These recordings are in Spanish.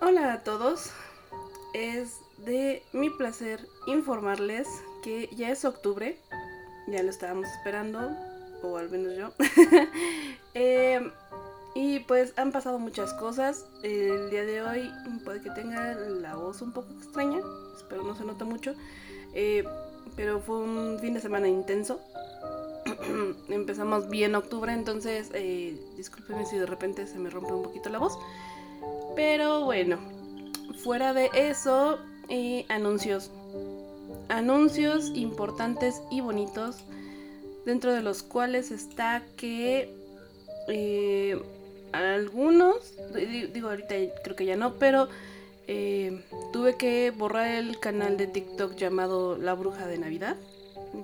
Hola a todos. Es de mi placer informarles que ya es octubre. Ya lo estábamos esperando, o al menos yo. Eh, y pues han pasado muchas cosas. El día de hoy puede que tenga la voz un poco extraña. Espero no se note mucho. Eh, pero fue un fin de semana intenso. Empezamos bien octubre, entonces eh, discúlpenme si de repente se me rompe un poquito la voz. Pero bueno, fuera de eso, anuncios. Anuncios importantes y bonitos, dentro de los cuales está que eh, algunos, digo ahorita creo que ya no, pero eh, tuve que borrar el canal de TikTok llamado La Bruja de Navidad,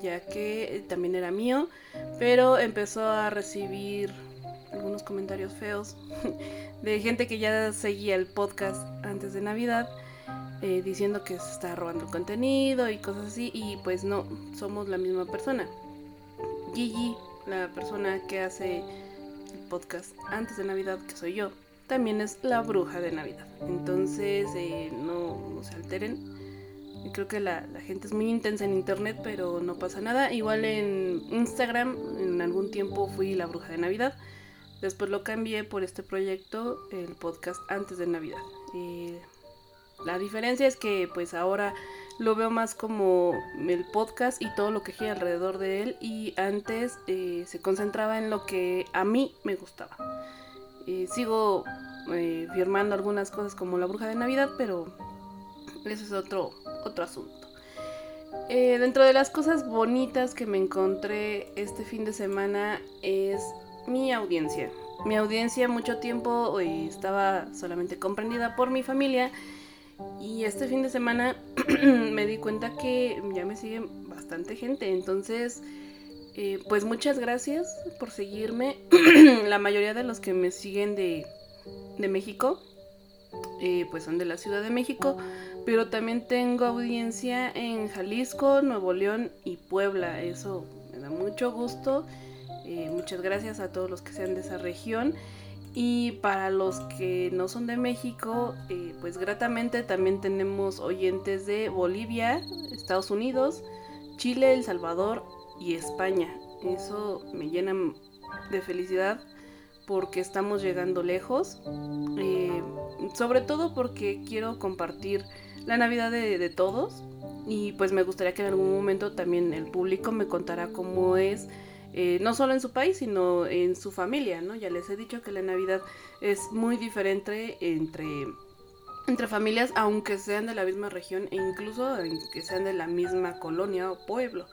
ya que también era mío, pero empezó a recibir algunos comentarios feos de gente que ya seguía el podcast antes de Navidad. Eh, diciendo que se está robando contenido y cosas así y pues no, somos la misma persona. Gigi, la persona que hace el podcast antes de Navidad, que soy yo, también es la bruja de Navidad. Entonces eh, no, se alteren. Creo que la, la, gente es muy intensa en internet, pero no pasa nada. Igual en Instagram, en algún tiempo fui la bruja de Navidad. Después lo cambié por este proyecto, el podcast antes de Navidad. Eh, la diferencia es que pues ahora lo veo más como el podcast y todo lo que gira alrededor de él y antes eh, se concentraba en lo que a mí me gustaba. Eh, sigo firmando algunas cosas como la bruja de Navidad, pero eso es otro, otro asunto. dentro de las cosas bonitas que me encontré este fin de semana es mi audiencia. Mi audiencia mucho tiempo estaba solamente comprendida por mi familia y este fin de semana me di cuenta que ya me siguen bastante gente. Entonces, eh, pues muchas gracias por seguirme. la mayoría de los que me siguen de, de México, eh, pues son de la Ciudad de México. Pero también tengo audiencia en Jalisco, Nuevo León y Puebla. Eso me da mucho gusto. Eh, muchas gracias a todos los que sean de esa región. Y para los que no son de México, eh, pues gratamente también tenemos oyentes de Bolivia, Estados Unidos, Chile, El Salvador y España. Eso me llena de felicidad porque estamos llegando lejos. Eh, sobre todo porque quiero compartir la Navidad de, de, todos. Y pues me gustaría que en algún momento también el público me contara cómo es eh, no solo en su país, sino en su familia, ¿no? Ya les he dicho que la Navidad es muy diferente entre, entre familias, aunque sean de la misma región e incluso que sean de la misma colonia o pueblo.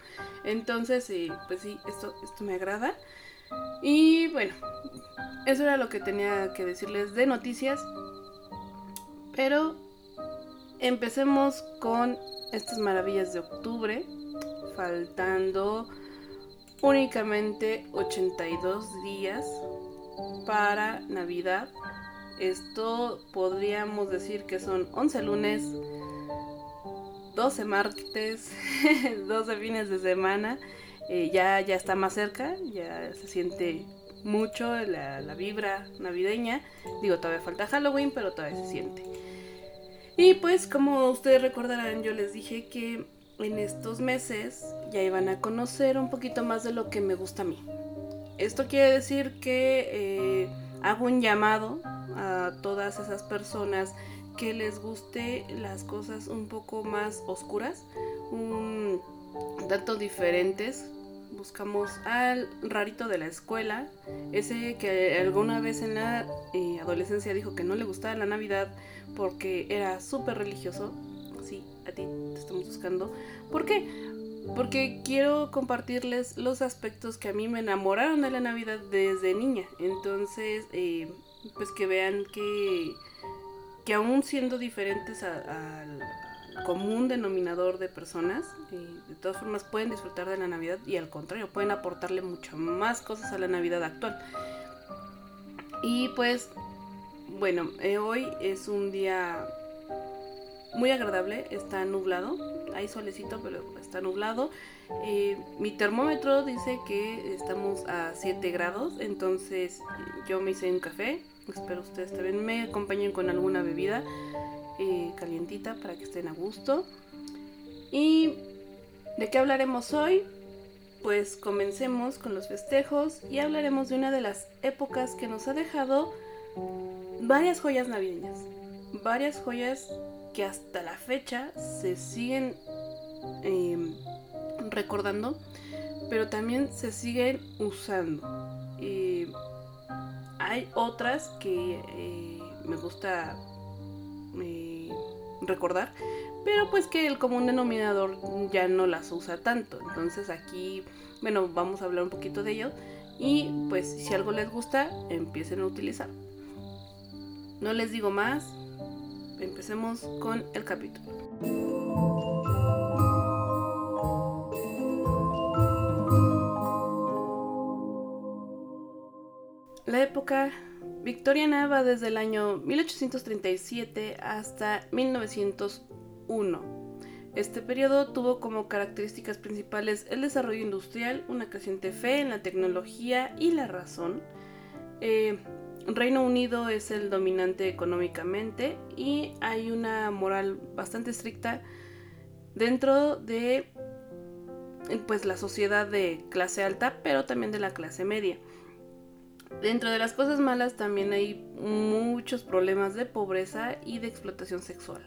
Entonces, pues sí, esto, esto me agrada. Y bueno, eso era lo que tenía que decirles de noticias. Pero empecemos con estas maravillas de octubre, faltando únicamente 82 días para Navidad. Esto podríamos decir que son 11 lunes, 12 martes, 12 fines de semana. Eh, ya, ya está más cerca, ya se siente mucho la, la, vibra navideña. Digo, todavía falta Halloween, pero todavía se siente. Y pues como ustedes recordarán, yo les dije que en estos meses ya iban a conocer un poquito más de lo que me gusta a mí. Esto quiere decir que eh, hago un llamado a todas esas personas que les guste las cosas un poco más oscuras, un tanto diferentes. Buscamos al rarito de la escuela, ese que alguna vez en la eh, adolescencia dijo que no le gustaba la Navidad porque era súper religioso a ti te estamos buscando. ¿Por qué? Porque quiero compartirles los aspectos que a mí me enamoraron de la Navidad desde niña. Entonces, eh, pues que vean que, que aún siendo diferentes al común denominador de personas, eh, de todas formas pueden disfrutar de la Navidad y al contrario, pueden aportarle mucho más cosas a la Navidad actual. Y pues, bueno, eh, hoy es un día muy agradable, está nublado, hay solecito, pero está nublado. Eh, mi termómetro dice que estamos a 7 grados, entonces yo me hice un café. Espero ustedes también me acompañen con alguna bebida eh, calientita para que estén a gusto. ¿Y de qué hablaremos hoy? Pues comencemos con los festejos y hablaremos de una de las épocas que nos ha dejado varias joyas navideñas. Varias joyas que hasta la fecha se siguen em, recordando, pero también se siguen usando. hay otras que eh, me gusta eh, recordar, pero pues que el común denominador ya no las usa tanto. Entonces aquí, bueno, vamos a hablar un poquito de ello y pues si algo les gusta, empiecen a utilizar. No les digo más, empecemos con el capítulo. La época victoriana va desde el año 1837 hasta 1901. Este periodo tuvo como características principales el desarrollo industrial, una creciente fe en la tecnología y la razón. Eh, Reino Unido es el dominante económicamente y hay una moral bastante estricta dentro de pues la sociedad de clase alta, pero también de la clase media. Dentro de las cosas malas también hay muchos problemas de pobreza y de explotación sexual.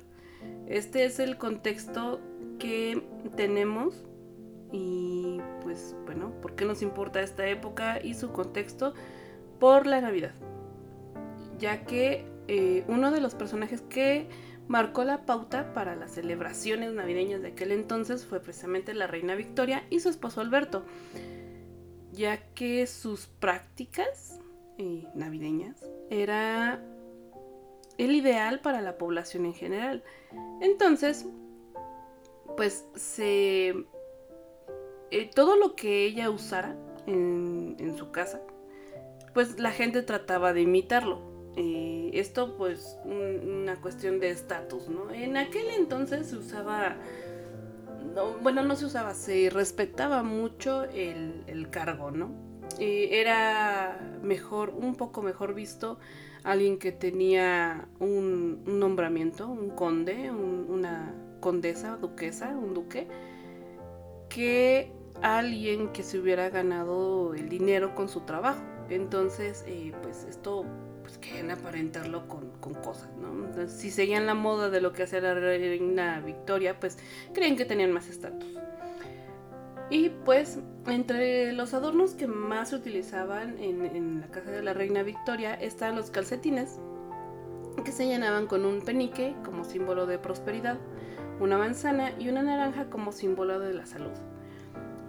Este es el contexto que tenemos y pues bueno, ¿por qué nos importa esta época y su contexto? Por la Navidad, ya que eh, uno de los personajes que marcó la pauta para las celebraciones navideñas de aquel entonces fue precisamente la reina Victoria y su esposo Alberto, ya que sus prácticas eh, navideñas era el ideal para la población en general. Entonces, pues se... Eh, todo lo que ella usara en, su casa, pues la gente trataba de imitarlo. Esto pues una cuestión de estatus, ¿no? En aquel entonces se usaba... bueno, no se usaba, se respetaba mucho el, cargo, ¿no? Era mejor, un poco mejor visto alguien que tenía un, nombramiento, un conde, una condesa, duquesa, un duque, que alguien que se hubiera ganado el dinero con su trabajo. Entonces, eh, pues esto querían aparentarlo con, cosas, ¿no? Si seguían la moda de lo que hacía la reina Victoria, pues creen que tenían más estatus. Y pues entre los adornos que más se utilizaban en, la casa de la reina Victoria están los calcetines, que se llenaban con un penique como símbolo de prosperidad, una manzana y una naranja como símbolo de la salud.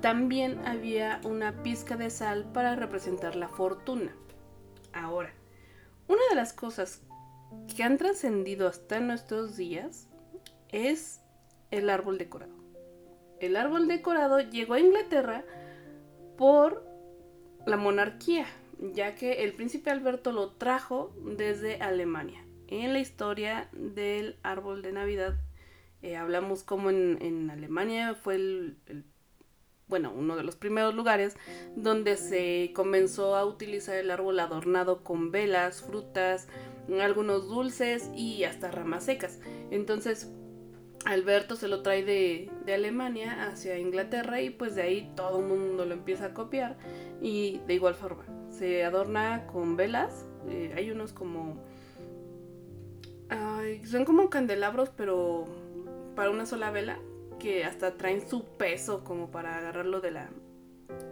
También había una pizca de sal para representar la fortuna. Ahora, una de las cosas que han trascendido hasta nuestros días es el árbol decorado el árbol decorado llegó a Inglaterra por la monarquía, ya que el príncipe Alberto lo trajo desde Alemania. En la historia del árbol de Navidad eh, hablamos como en, Alemania fue el, bueno, uno de los primeros lugares donde se comenzó a utilizar el árbol adornado con velas, frutas, algunos dulces y hasta ramas secas. Entonces, Alberto se lo trae de, Alemania hacia Inglaterra y pues de ahí todo el mundo lo empieza a copiar y de igual forma se adorna con velas, eh, hay unos como... son como candelabros pero para una sola vela que hasta traen su peso como para agarrarlo de la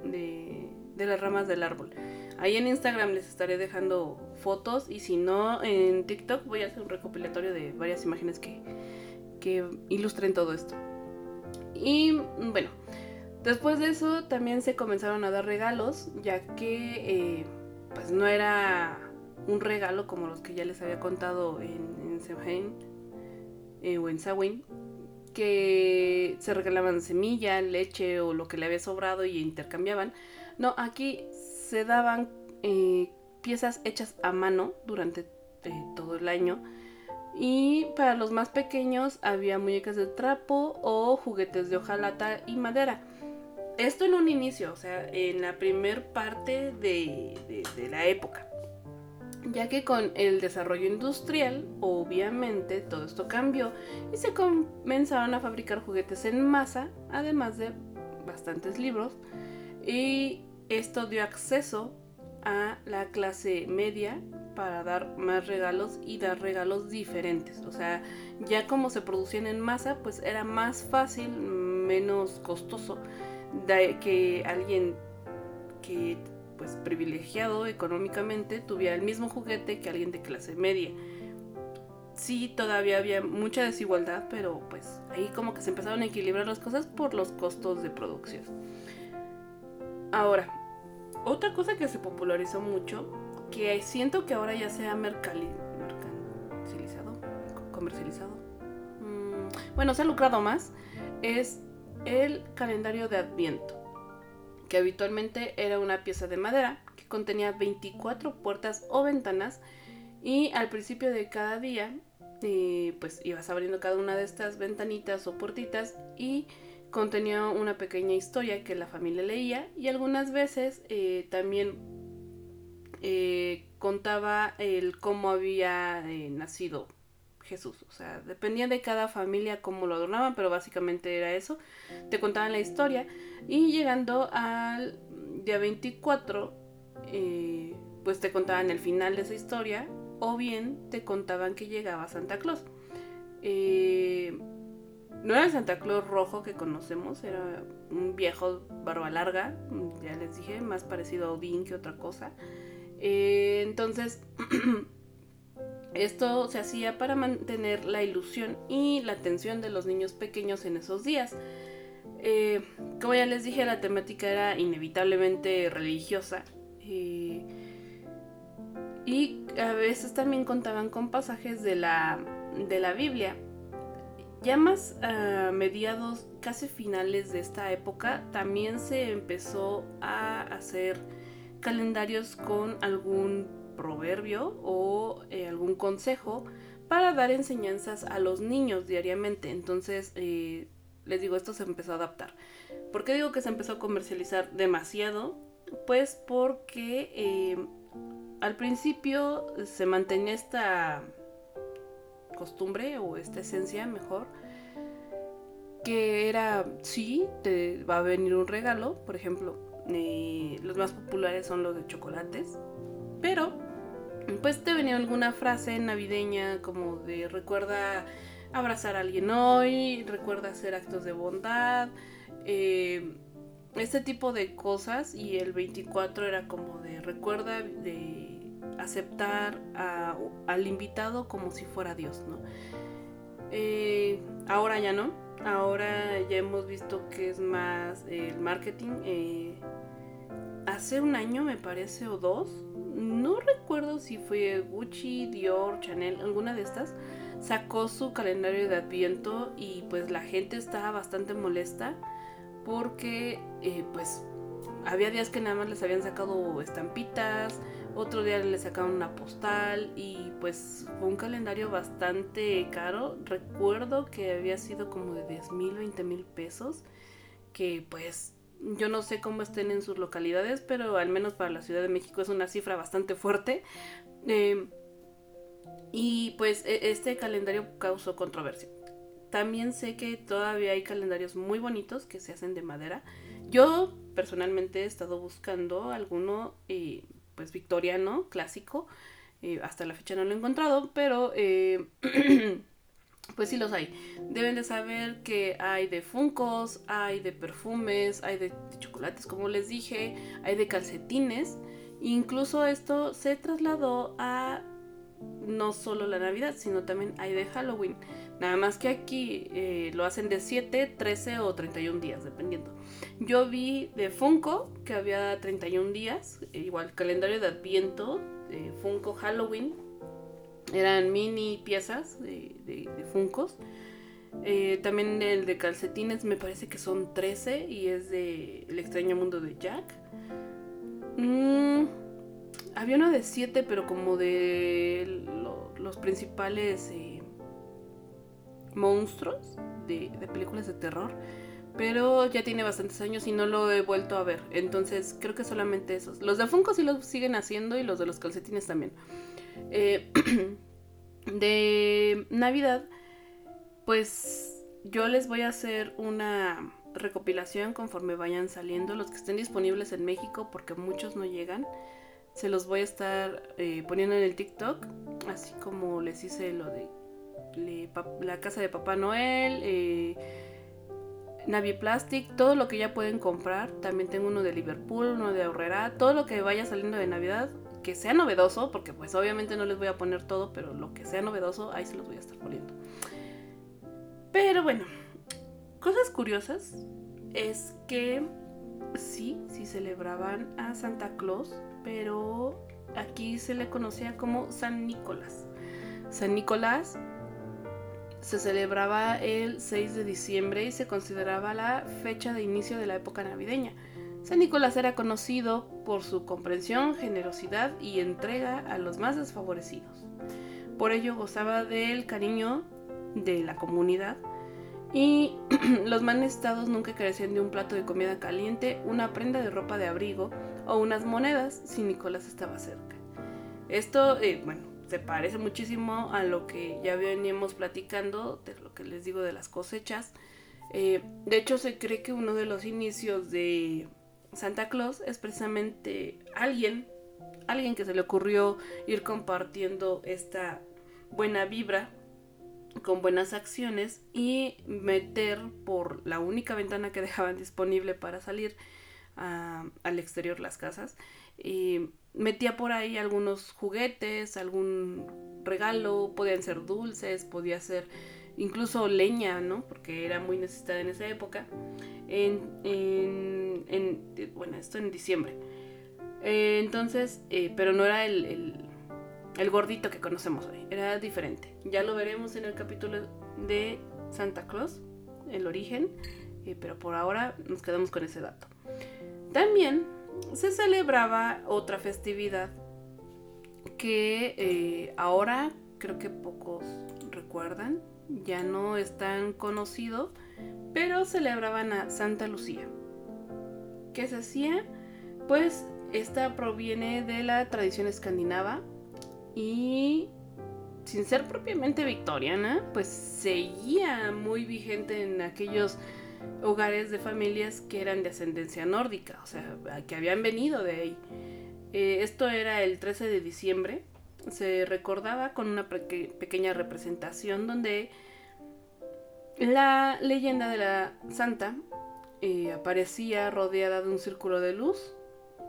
de, las ramas del árbol. Ahí en Instagram les estaré dejando fotos y si no en TikTok voy a hacer un recopilatorio de varias imágenes que, que ilustren todo esto. Y bueno, después de eso también se comenzaron a dar regalos, ya que eh, pues no era un regalo como los que ya les había contado en, en eh, o en Samhain, que se regalaban semilla, leche o lo que le había sobrado y intercambiaban. No, aquí se daban eh, piezas hechas a mano durante todo el año Y para los más pequeños había muñecas de trapo o juguetes de hojalata y madera. Esto en un inicio, o sea, en la primer parte de, de la época. Ya que con el desarrollo industrial, obviamente todo esto cambió y se comenzaron a fabricar juguetes en masa, además de bastantes libros. Y esto dio acceso a la clase media para dar más regalos y dar regalos diferentes. O sea, ya como se producían en masa, pues era más fácil, menos costoso que alguien que pues privilegiado económicamente tuviera el mismo juguete que alguien de clase media. Sí, todavía había mucha desigualdad, pero pues ahí como que se empezaron a equilibrar las cosas por los costos de producción. Ahora, otra cosa que se popularizó mucho que siento que ahora ya se ha mercantilizado, comercializado. Mm, bueno, se ha lucrado más, es el calendario de Adviento, que habitualmente era una pieza de madera que contenía 24 puertas o ventanas y al principio de cada día eh, pues ibas abriendo cada una de estas ventanitas o puertitas y contenía una pequeña historia que la familia leía y algunas veces eh, también eh, contaba el cómo había nacido Jesús. O sea, dependía de cada familia cómo lo adornaban, pero básicamente era eso. Te contaban la historia. Y llegando al día 24, eh, pues te contaban el final de esa historia. O bien te contaban que llegaba Santa Claus. no era el Santa Claus rojo que conocemos, era un viejo barba larga, ya les dije, más parecido a Odín que otra cosa. Eh, entonces, esto se hacía para mantener la ilusión y la atención de los niños pequeños en esos días. Eh, como ya les dije, la temática era inevitablemente religiosa. Eh, y a veces también contaban con pasajes de la, de la Biblia. Ya más a mediados, casi finales de esta época, también se empezó a hacer calendarios con algún proverbio o eh, algún consejo para dar enseñanzas a los niños diariamente. Entonces, eh, les digo, esto se empezó a adaptar. ¿Por qué digo que se empezó a comercializar demasiado? Pues porque eh, al principio se mantenía esta costumbre o esta esencia mejor que era, sí, te va a venir un regalo, por ejemplo, los más populares son los de chocolates. Pero, pues te venía alguna frase navideña como de recuerda abrazar a alguien hoy, recuerda hacer actos de bondad, eh, este tipo de cosas. Y el 24 era como de recuerda de aceptar al invitado como si fuera Dios, ¿no? Eh, ahora ya no. Ahora ya hemos visto que es más el marketing. Eh, hace un año me parece o dos, no recuerdo si fue Gucci, Dior, Chanel, alguna de estas, sacó su calendario de adviento y pues la gente estaba bastante molesta porque eh, pues había días que nada más les habían sacado estampitas, otro día les sacaron una postal y pues fue un calendario bastante caro. Recuerdo que había sido como de 10 mil, 20 mil pesos, que pues yo no sé cómo estén en sus localidades, pero al menos para la Ciudad de México es una cifra bastante fuerte. Eh, y pues e, este calendario causó controversia. También sé que todavía hay calendarios muy bonitos que se hacen de madera. Yo personalmente he estado buscando alguno eh, pues victoriano, clásico. Eh, hasta la fecha no lo he encontrado, pero Pues sí los hay. Deben de saber que hay de funcos, hay de perfumes, hay de, chocolates, como les dije, hay de calcetines. Incluso esto se trasladó a no solo la Navidad, sino también hay de Halloween. Nada más que aquí eh, lo hacen de 7, 13 o 31 días, dependiendo. Yo vi de Funko que había 31 días, igual calendario de Adviento, de Funko Halloween, eran mini piezas de, de, Funcos. Eh, también el de calcetines me parece que son 13 y es de El extraño mundo de Jack. Mm, había uno de siete, pero como de los principales eh, monstruos de, películas de terror. Pero ya tiene bastantes años y no lo he vuelto a ver. Entonces creo que solamente esos. Los de Funko sí los siguen haciendo y los de los calcetines también. Eh, de Navidad, pues yo les voy a hacer una recopilación conforme vayan saliendo los que estén disponibles en México porque muchos no llegan. Se los voy a estar eh, poniendo en el TikTok, así como les hice lo de la casa de Papá Noel, eh, Navi Plastic, todo lo que ya pueden comprar. También tengo uno de Liverpool, uno de Aurrera, todo lo que vaya saliendo de Navidad, que sea novedoso, porque pues obviamente no les voy a poner todo, pero lo que sea novedoso, ahí se los voy a estar poniendo. Pero bueno, cosas curiosas es que sí, sí celebraban a Santa Claus, pero aquí se le conocía como San Nicolás. San Nicolás se celebraba el 6 de diciembre y se consideraba la fecha de inicio de la época navideña. San Nicolás era conocido por su comprensión, generosidad y entrega a los más desfavorecidos. Por ello gozaba del cariño de la comunidad y los manestados nunca carecían de un plato de comida caliente, una prenda de ropa de abrigo o unas monedas si Nicolás estaba cerca. Esto, eh, bueno, se parece muchísimo a lo que ya veníamos platicando, de lo que les digo de las cosechas. Eh, de hecho, se cree que uno de los inicios de Santa Claus es precisamente alguien, alguien que se le ocurrió ir compartiendo esta buena vibra con buenas acciones y meter por la única ventana que dejaban disponible para salir al exterior las casas. Y metía por ahí algunos juguetes, algún regalo, podían ser dulces, podía ser incluso leña, ¿no? Porque era muy necesitada en esa época. En, en, bueno, esto en diciembre. Eh, entonces, eh, pero no era el, gordito que conocemos hoy, era diferente. Ya lo veremos en el capítulo de Santa Claus, el origen, eh, pero por ahora nos quedamos con ese dato. También se celebraba otra festividad que ahora creo que pocos ya no es tan conocido, pero celebraban a Santa Lucía. ¿Qué se hacía? Pues esta proviene de la tradición escandinava y sin ser propiamente victoriana, pues seguía muy vigente en aquellos hogares de familias que eran de ascendencia nórdica, o sea, que habían venido de ahí. Eh, esto era el 13 de diciembre, se recordaba con una pequeña representación donde la leyenda de la santa eh, aparecía rodeada de un círculo de luz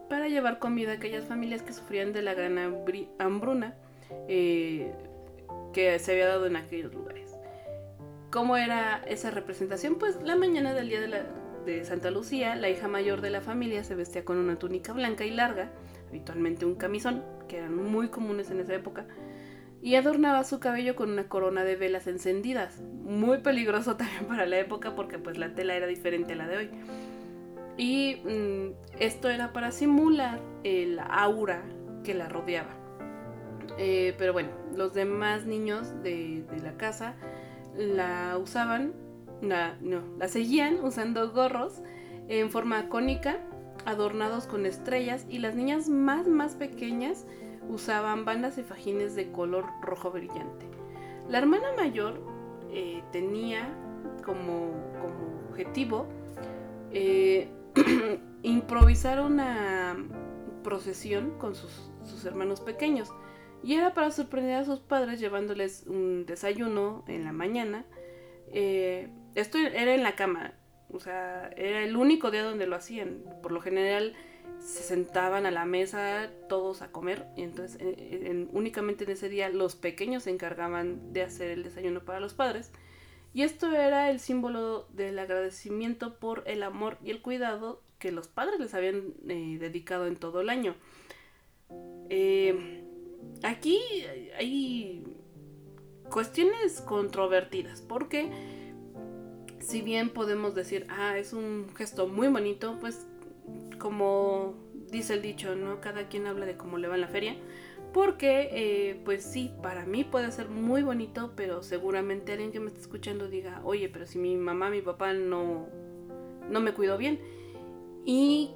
para llevar comida a aquellas familias que sufrían de la gran hambruna eh, que se había dado en aquellos lugares. ¿Cómo era esa representación? Pues la mañana del día de, Santa Lucía, la hija mayor de la familia se vestía con una túnica blanca y larga, habitualmente un camisón, que eran muy comunes en esa época, y adornaba su cabello con una corona de velas encendidas, muy peligroso también para la época porque pues la tela era diferente a la de hoy. Y mm, esto era para simular el aura que la rodeaba. Eh, pero bueno, los demás niños de la casa la usaban, no, la seguían usando gorros en forma cónica, adornados con estrellas, y las niñas más, más pequeñas usaban bandas y fajines de color rojo brillante. La hermana mayor eh, tenía como, como objetivo eh, improvisar una procesión con sus, sus hermanos pequeños. Y era para sorprender a sus padres llevándoles un desayuno en la mañana. Eh, esto era en la cama, o sea, era el único día donde lo hacían. Por lo general se sentaban a la mesa todos a comer y entonces eh, únicamente en ese día los pequeños se encargaban de hacer el desayuno para los padres. Y esto era el símbolo del agradecimiento por el amor y el cuidado que los padres les habían eh, dedicado en todo el año. Eh, aquí hay cuestiones controvertidas, porque si bien podemos decir, ah, es un gesto muy bonito, pues como dice el dicho, ¿no? Cada quien habla de cómo le va en la feria. Porque, eh, pues sí, para mí puede ser muy bonito, pero seguramente alguien que me está escuchando diga, oye, pero si mi mamá, mi papá no, no me cuidó bien. Y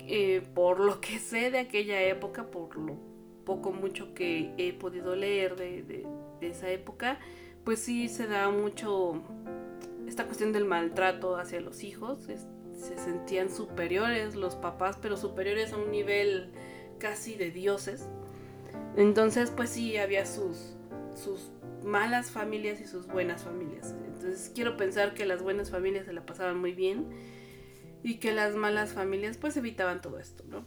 eh, por lo que sé de aquella época, por lo poco mucho que he podido leer de, esa época, pues sí se da mucho esta cuestión del maltrato hacia los hijos. se sentían superiores los papás, pero superiores a un nivel casi de dioses. Entonces, pues sí, había sus, sus malas familias y sus buenas familias. Entonces quiero pensar que las buenas familias se la pasaban muy bien y que las malas familias pues evitaban todo esto, ¿no?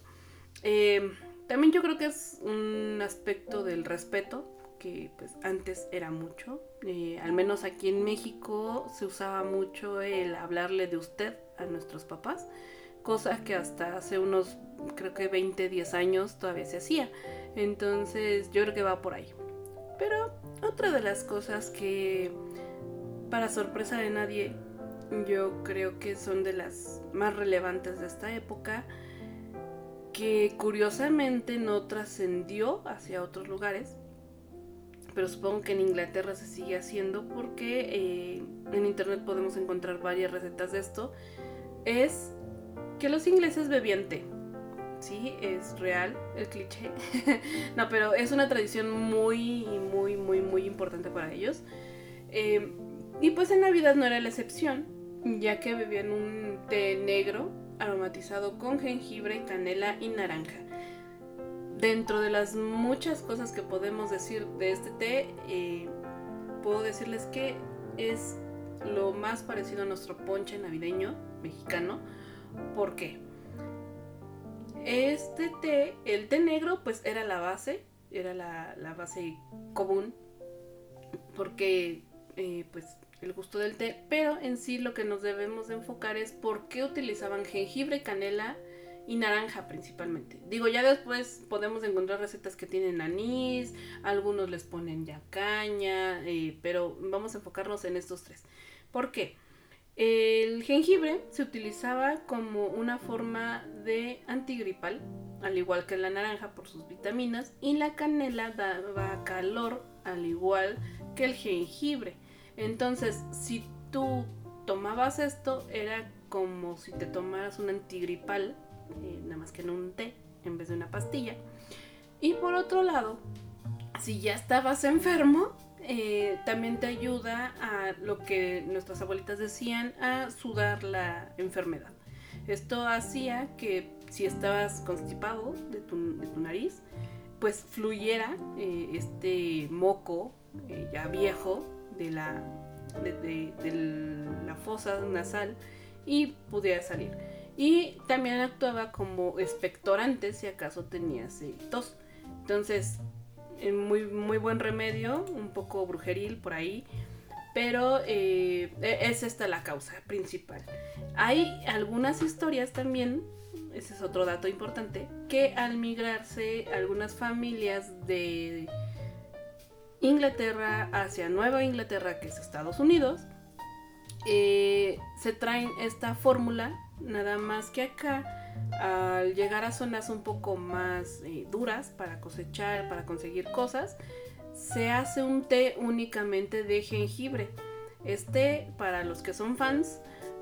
Eh, también yo creo que es un aspecto del respeto que pues antes era mucho. Eh, al menos aquí en México se usaba mucho el hablarle de usted a nuestros papás, cosa que hasta hace unos creo que 20, 10 años todavía se hacía. Entonces yo creo que va por ahí. Pero otra de las cosas que, para sorpresa de nadie, yo creo que son de las más relevantes de esta época, que curiosamente no trascendió hacia otros lugares, pero supongo que en Inglaterra se sigue haciendo porque eh, en internet podemos encontrar varias recetas de esto, es que los ingleses bebían té sí, es real el cliché. no, pero es una tradición muy, muy, muy, muy importante para ellos. Em, y pues en Navidad no era la excepción, ya que bebían un té negro aromatizado con jengibre, canela y naranja. Dentro de las muchas cosas que podemos decir de este té, eh, puedo decirles que es lo más parecido a nuestro ponche navideño mexicano. ¿Por qué? Este té, el té negro, pues era la base, era la, base común, porque eh, pues el gusto del té, pero en sí lo que nos debemos de enfocar es por qué utilizaban jengibre, canela y naranja principalmente. Digo, ya después podemos encontrar recetas que tienen anís, algunos les ponen ya caña, eh, pero vamos a enfocarnos en estos tres. ¿Por qué? El jengibre se utilizaba como una forma de antigripal, al igual que la naranja por sus vitaminas, y la canela daba calor, al igual que el jengibre. Entonces, si tú tomabas esto, era como si te tomaras un antigripal, eh, nada más que en un té en vez de una pastilla. Y por otro lado, si ya estabas enfermo, eh, también te ayuda a lo que nuestras abuelitas decían, a sudar la enfermedad. Esto hacía que si estabas constipado de tu, nariz, pues fluyera eh, este moco ya viejo de la, de, la fosa nasal y pudiera salir. Y también actuaba como expectorante si acaso tenías tos. Entonces, muy, muy buen remedio, un poco brujeril por ahí, pero eh, e, es esta la causa principal. Hay algunas historias también, ese es otro dato importante, que al migrarse algunas familias de Inglaterra hacia Nueva Inglaterra, que es Estados Unidos, eh, se traen esta fórmula, nada más que acá al llegar a zonas un poco más eh, duras para cosechar, para conseguir cosas, se hace un té únicamente de jengibre. Este, para los que son fans,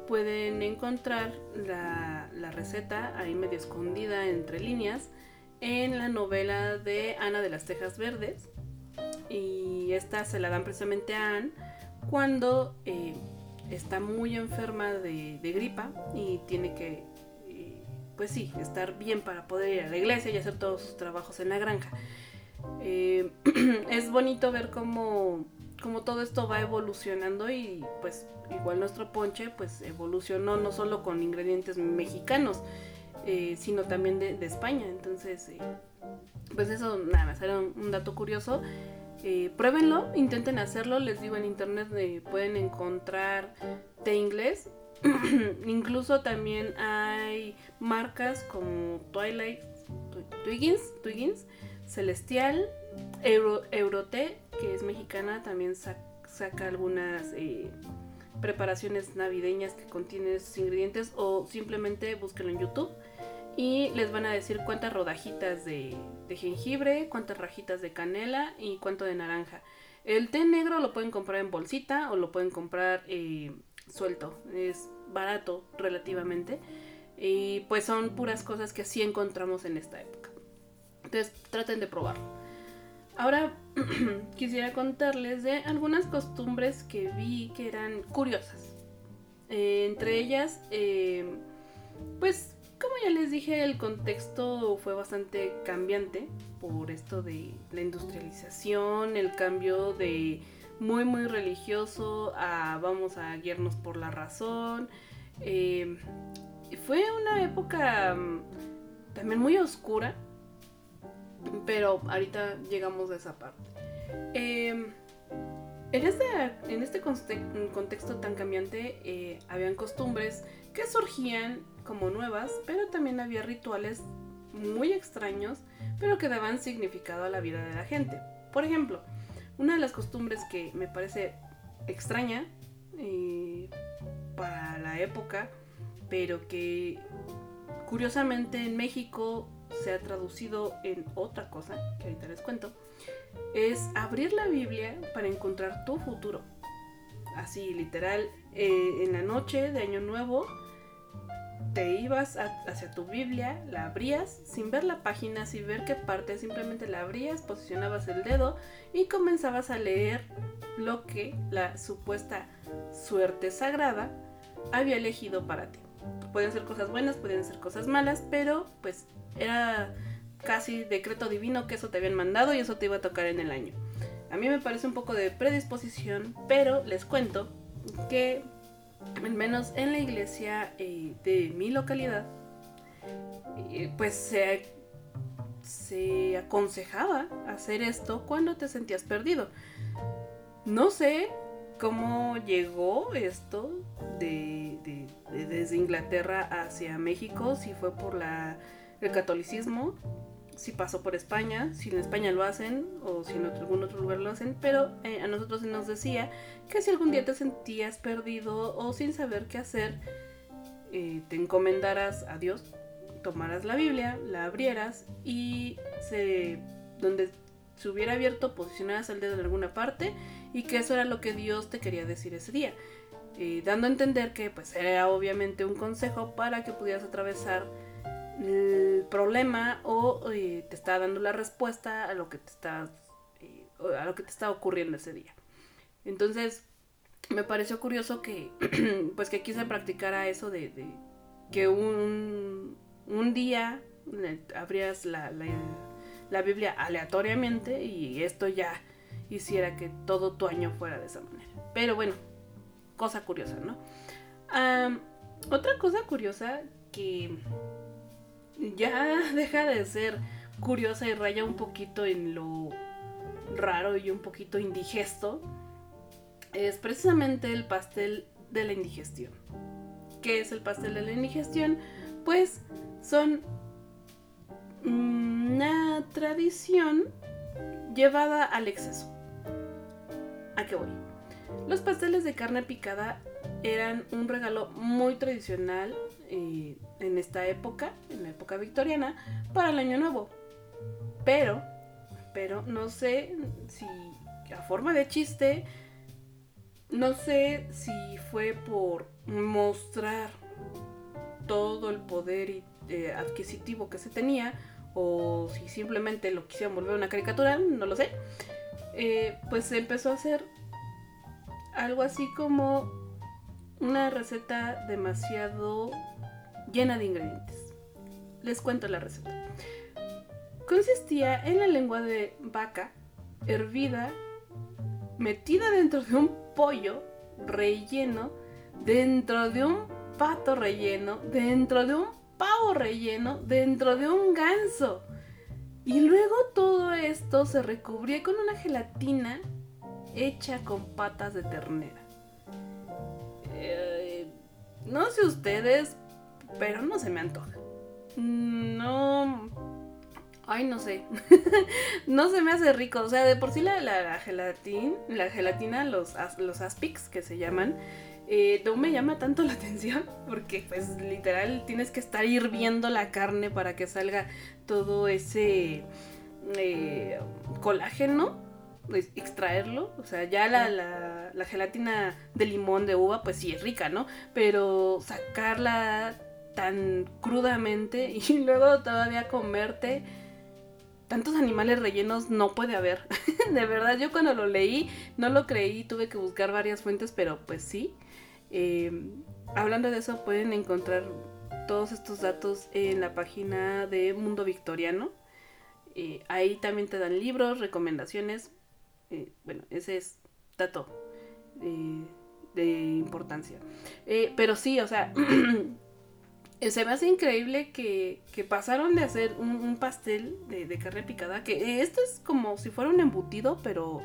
pueden encontrar la, receta ahí medio escondida entre líneas en la novela de Ana de las Tejas Verdes. Y esta se la dan precisamente a Anne cuando eh, está muy enferma de, gripa y tiene que pues sí, estar bien para poder ir a la iglesia y hacer todos sus trabajos en la granja. Eh, es bonito ver cómo, cómo, todo esto va evolucionando y pues igual nuestro ponche pues evolucionó no solo con ingredientes mexicanos, eh, sino también de, España. Entonces, eh, pues eso nada más era un, dato curioso. Pruébenlo, intenten hacerlo, les digo en internet pueden encontrar té inglés Incluso también hay marcas como Twilight, Twiggins, Twiggins Celestial, Euro, Euroté, que es mexicana, también saca algunas eh, preparaciones navideñas que contienen esos ingredientes o simplemente búsquenlo en YouTube. y les van a decir cuántas rodajitas de, jengibre, cuántas rajitas de canela y cuánto de naranja. El té negro lo pueden comprar en bolsita o lo pueden comprar eh, suelto. Es barato relativamente. Y pues son puras cosas que sí encontramos en esta época. Entonces traten de probarlo. Ahora quisiera contarles de algunas costumbres que vi que eran curiosas. Eh, entre ellas, eh, pues como ya les dije, el contexto fue bastante cambiante por esto de la industrialización, el cambio de muy muy religioso a vamos a guiarnos por la razón. Eh, fue una época mm, también muy oscura, pero ahorita llegamos a esa parte. Em, en este, en este contexto tan cambiante, eh, habían costumbres que surgían como nuevas, pero también había rituales muy extraños, pero que daban significado a la vida de la gente. Por ejemplo, una de las costumbres que me parece extraña eh, para la época, pero que curiosamente en México se ha traducido en otra cosa, que ahorita les cuento, es abrir la Biblia para encontrar tu futuro. Así, literal, eh, en la noche de Año Nuevo, te ibas hacia tu Biblia, la abrías sin ver la página, sin ver qué parte, simplemente la abrías, posicionabas el dedo y comenzabas a leer lo que la supuesta suerte sagrada había elegido para ti. Pueden ser cosas buenas, pueden ser cosas malas, pero pues era casi decreto divino que eso te habían mandado y eso te iba a tocar en el año. A mí me parece un poco de predisposición, pero les cuento que al menos en la iglesia eh, de mi localidad, eh, pues se, se aconsejaba hacer esto cuando te sentías perdido. No sé cómo llegó esto de, desde Inglaterra hacia México, si fue por el catolicismo, si pasó por España, si en España lo hacen o si en algún otro lugar lo hacen, pero eh, a nosotros nos decía que si algún día te sentías perdido o sin saber qué hacer, eh, te encomendaras a Dios, tomaras la Biblia, la abrieras y se, donde se hubiera abierto posicionaras el dedo en alguna parte y que eso era lo que Dios te quería decir ese día. Eh, dando a entender que pues era obviamente un consejo para que pudieras atravesar el problema o eh, te está dando la respuesta a lo que te está eh, a lo que te está ocurriendo ese día. Entonces, me pareció curioso que pues que aquí se practicara eso de, que un, un, día abrías la, la, Biblia aleatoriamente y esto ya hiciera que todo tu año fuera de esa manera. Pero bueno, cosa curiosa, ¿no? otra cosa curiosa que ya deja de ser curiosa y raya un poquito en lo raro y un poquito indigesto, es precisamente el pastel de la indigestión. ¿Qué es el pastel de la indigestión? Pues son una tradición llevada al exceso. ¿A qué voy? Los pasteles de carne picada eran un regalo muy tradicional eh, en esta época, en la época victoriana, para el año nuevo. Pero, pero no sé si a forma de chiste, no sé si fue por mostrar todo el poder eh, adquisitivo que se tenía o si simplemente lo quisieron volver una caricatura, no lo sé. Eh, pues se empezó a hacer algo así como una receta demasiado llena de ingredientes. Les cuento la receta. Consistía en la lengua de vaca hervida, metida dentro de un pollo relleno, dentro de un pato relleno, dentro de un pavo relleno, dentro de un ganso. Y luego todo esto se recubría con una gelatina hecha con patas de ternera. Eh, no sé ustedes, pero no se me antoja. No. Ay, no sé. no se me hace rico. O sea, de por sí la, la, gelatina, la gelatina, los, los aspics que se llaman, Eh, no me llama tanto la atención porque pues literal tienes que estar hirviendo la carne para que salga todo ese eh, colágeno, pues, extraerlo. O sea, ya la, la, la gelatina de limón de uva pues sí es rica, ¿no? Pero sacarla tan crudamente y luego todavía comerte tantos animales rellenos no puede haber. de verdad, yo cuando lo leí no lo creí, tuve que buscar varias fuentes, pero pues sí. Eh, hablando de eso, pueden encontrar todos estos datos en la página de Mundo Victoriano. Eh, ahí también te dan libros, recomendaciones. Eh, bueno, ese es dato de importancia. pero sí, o sea, se me hace increíble que, pasaron de hacer un, pastel de, carne picada, que esto es como si fuera un embutido, pero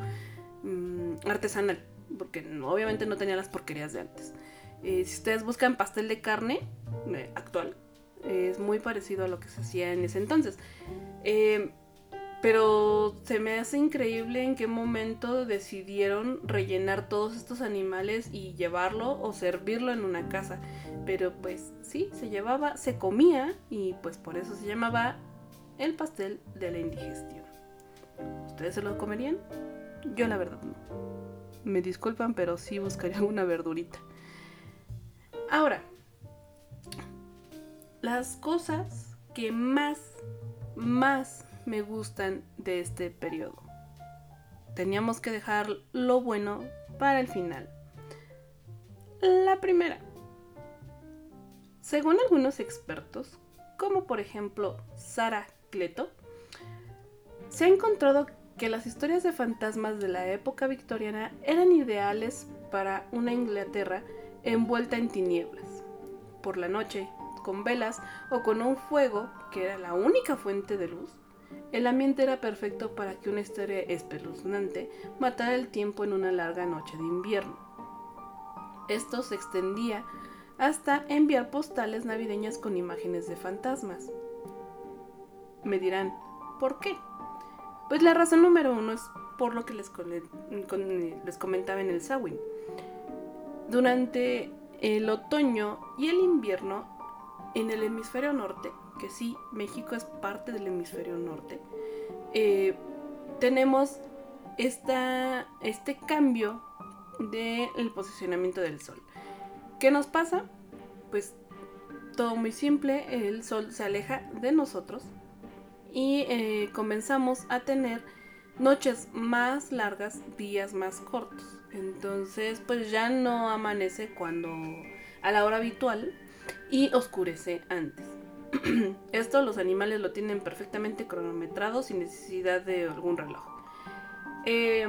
mm, artesanal, porque obviamente no tenía las porquerías de antes. Eh, si ustedes buscan pastel de carne eh, actual, es muy parecido a lo que se hacía en ese entonces. Pero se me hace increíble en qué momento decidieron rellenar todos estos animales y llevarlo o servirlo en una casa. Pero pues sí, se llevaba, se comía y pues por eso se llamaba el pastel de la indigestión. ¿Ustedes se lo comerían? Yo la verdad no. Me disculpan, pero sí buscaría una verdurita. Ahora, las cosas que más, más me gustan de este periodo. Teníamos que dejar lo bueno para el final. La primera. Según algunos expertos, como por ejemplo Sara Cleto, se ha encontrado que las historias de fantasmas de la época victoriana eran ideales para una Inglaterra envuelta en tinieblas. Por la noche, con velas o con un fuego que era la única fuente de luz, el ambiente era perfecto para que una historia espeluznante matara el tiempo en una larga noche de invierno. Esto se extendía hasta enviar postales navideñas con imágenes de fantasmas. Me dirán, ¿por qué? Pues la razón número uno es por lo que les, comentaba en el Sawin. Durante el otoño y el invierno, en el hemisferio norte, sí, México es parte del hemisferio norte, eh, tenemos esta, este cambio del posicionamiento del Sol. ¿Qué nos pasa? Pues todo muy simple, el Sol se aleja de nosotros y eh, comenzamos a tener noches más largas, días más cortos. Entonces, pues ya no amanece cuando a la hora habitual y oscurece antes. Esto los animales lo tienen perfectamente cronometrado sin necesidad de algún reloj. Eh,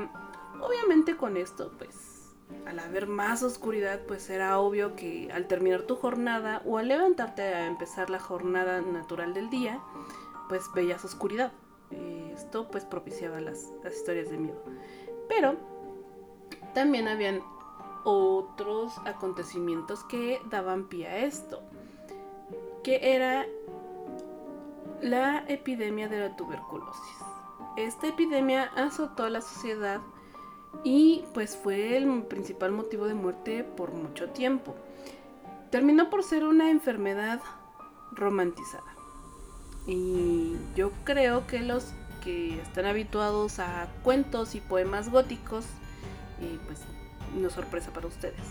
obviamente con esto, pues al haber más oscuridad, pues era obvio que al terminar tu jornada o al levantarte a empezar la jornada natural del día, pues veías oscuridad. Esto pues propiciaba las historias de miedo. Pero también habían otros acontecimientos que daban pie a esto que era la epidemia de la tuberculosis. Esta epidemia azotó a la sociedad y pues fue el principal motivo de muerte por mucho tiempo. Terminó por ser una enfermedad romantizada. Y yo creo que los que están habituados a cuentos y poemas góticos, y pues no sorpresa para ustedes,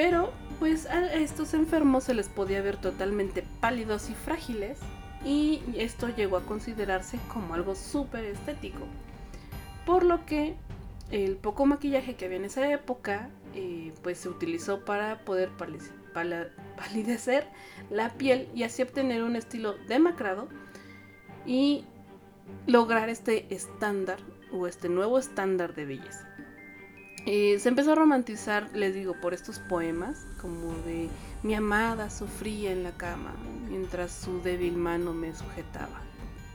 pero pues a estos enfermos se les podía ver totalmente pálidos y frágiles y esto llegó a considerarse como algo súper estético. Por lo que el poco maquillaje que había en esa época eh, pues se utilizó para poder palidecer la piel y así obtener un estilo demacrado y lograr este estándar o este nuevo estándar de belleza. Eh, se empezó a romantizar, les digo, por estos poemas, como de mi amada sufría en la cama mientras su débil mano me sujetaba.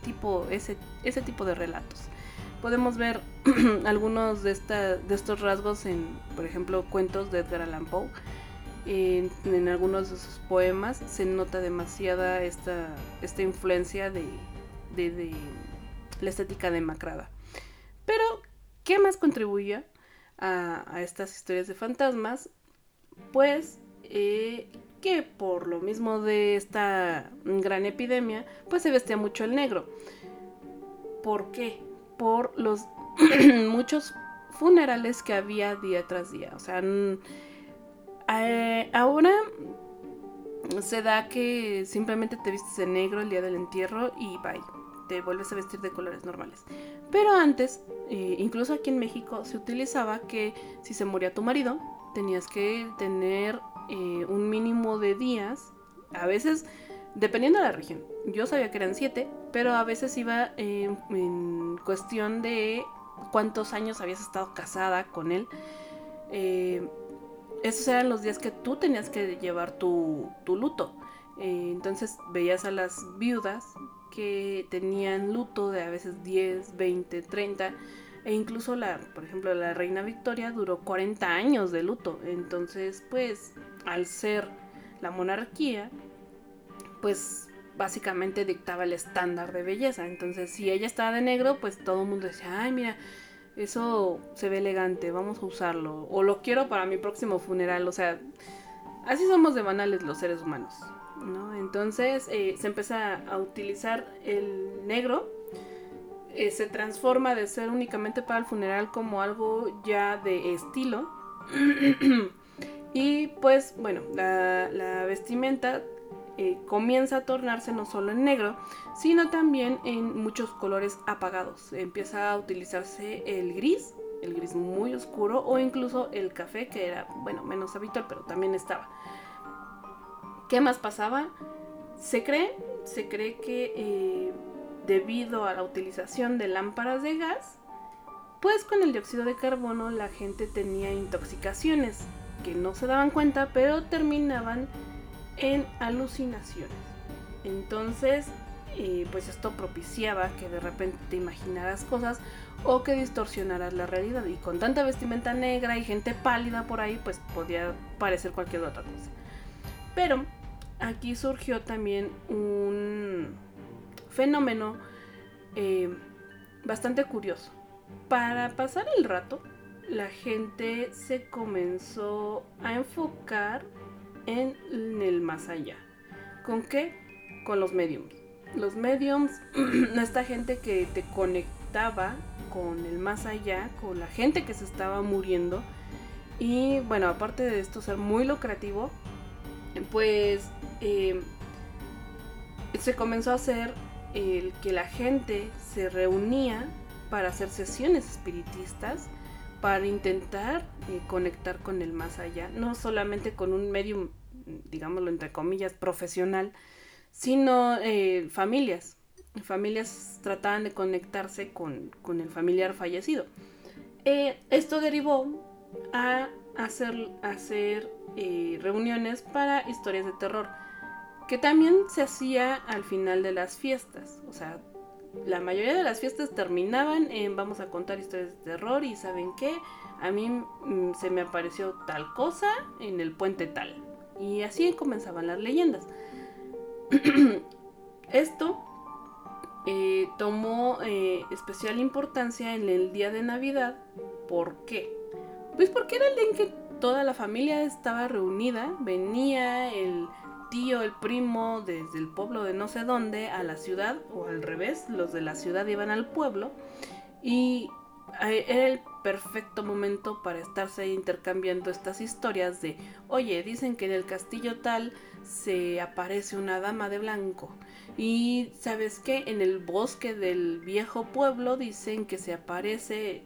Tipo, ese, ese tipo de relatos. Podemos ver algunos de, de estos rasgos en, por ejemplo, cuentos de Edgar Allan Poe. En, algunos de sus poemas se nota demasiada esta, esta influencia de, de, de la estética demacrada. Pero, ¿qué más contribuye a, estas historias de fantasmas, pues eh, que por lo mismo de esta gran epidemia, pues se vestía mucho el negro. ¿Por qué? Por los muchos funerales que había día tras día. O sea, ahora se da que simplemente te vistes de negro el día del entierro y bye. Te vuelves a vestir de colores normales. Pero antes, eh, incluso aquí en México, se utilizaba que si se moría tu marido, tenías que tener eh, un mínimo de días. A veces, dependiendo de la región. Yo sabía que eran siete, pero a veces iba en cuestión de cuántos años habías estado casada con él. Eh, esos eran los días que tú tenías que llevar tu, luto. Eh, entonces veías a las viudas que tenían luto de a veces 10, 20, 30 e incluso la, por ejemplo, la reina Victoria duró 40 años de luto. Entonces, pues, al ser la monarquía, pues básicamente dictaba el estándar de belleza. Entonces, si ella estaba de negro, pues todo el mundo decía, ay, mira, eso se ve elegante, vamos a usarlo. O lo quiero para mi próximo funeral. O sea, así somos de banales los seres humanos. ¿No? Entonces eh, se empieza a utilizar el negro. Eh, se transforma de ser únicamente para el funeral como algo ya de estilo. y pues bueno, la, vestimenta eh, comienza a tornarse no solo en negro, sino también en muchos colores apagados. Empieza a utilizarse el gris, el gris muy oscuro, o incluso el café, que era, bueno, menos habitual, pero también estaba. ¿Qué más pasaba? Se cree, se cree que eh, debido a la utilización de lámparas de gas, pues con el dióxido de carbono la gente tenía intoxicaciones que no se daban cuenta, pero terminaban en alucinaciones. Entonces, eh, pues esto propiciaba que de repente te imaginaras cosas o que distorsionaras la realidad. Y con tanta vestimenta negra y gente pálida por ahí, pues podía parecer cualquier otra cosa. Pero aquí surgió también un fenómeno eh, bastante curioso. Para pasar el rato, la gente se comenzó a enfocar en el más allá. ¿Con qué? Con los mediums. Los mediums, esta gente que te conectaba con el más allá, con la gente que se estaba muriendo. Y bueno, aparte de esto ser muy lucrativo, pues eh, se comenzó a hacer el que la gente se reunía para hacer sesiones espiritistas para intentar eh, conectar con el más allá, no solamente con un medium, digámoslo entre comillas, profesional, sino eh, familias. Familias trataban de conectarse con, el familiar fallecido. Esto derivó a hacer, hacer reuniones para historias de terror, que también se hacía al final de las fiestas. O sea, la mayoría de las fiestas terminaban en vamos a contar historias de terror y saben qué, a mí mm, se me apareció tal cosa en el puente tal. Y así comenzaban las leyendas. Esto eh, tomó eh, especial importancia en el día de Navidad. ¿Por qué? Pues porque era el día en que toda la familia estaba reunida, venía el tío, el primo, desde el pueblo de no sé dónde a la ciudad, o al revés, los de la ciudad iban al pueblo, y eh, era el perfecto momento para estarse intercambiando estas historias de, oye, dicen que en el castillo tal se aparece una dama de blanco. Y sabes que en el bosque del viejo pueblo dicen que se aparece,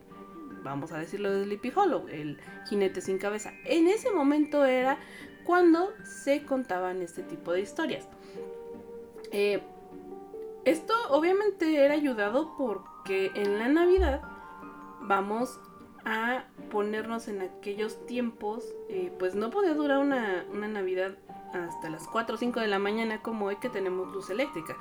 vamos a decirlo de Sleepy Hollow, el jinete sin cabeza. En ese momento era cuando se contaban este tipo de historias. Eh, esto obviamente era ayudado porque en la Navidad vamos a ponernos en aquellos tiempos, eh, pues no podía durar una, Navidad hasta las 4 o 5 de la mañana como hoy que tenemos luz eléctrica.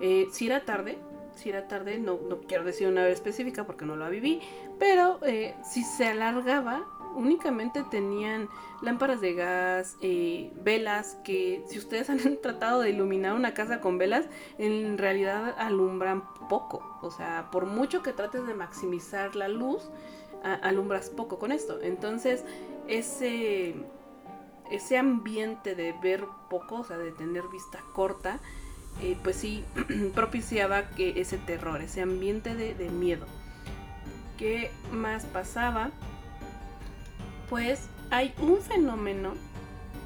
Eh, si era tarde, si era tarde, no, no quiero decir una hora específica porque no la viví, pero si se alargaba, únicamente tenían lámparas de gas, eh, velas, que si ustedes han tratado de iluminar una casa con velas, en realidad alumbran poco. O sea, por mucho que trates de maximizar la luz, alumbras poco con esto. Entonces, ese, ese ambiente de ver poco, o sea, de tener vista corta, eh, pues sí propiciaba que ese terror, ese ambiente de, miedo. ¿Qué más pasaba? Pues hay un fenómeno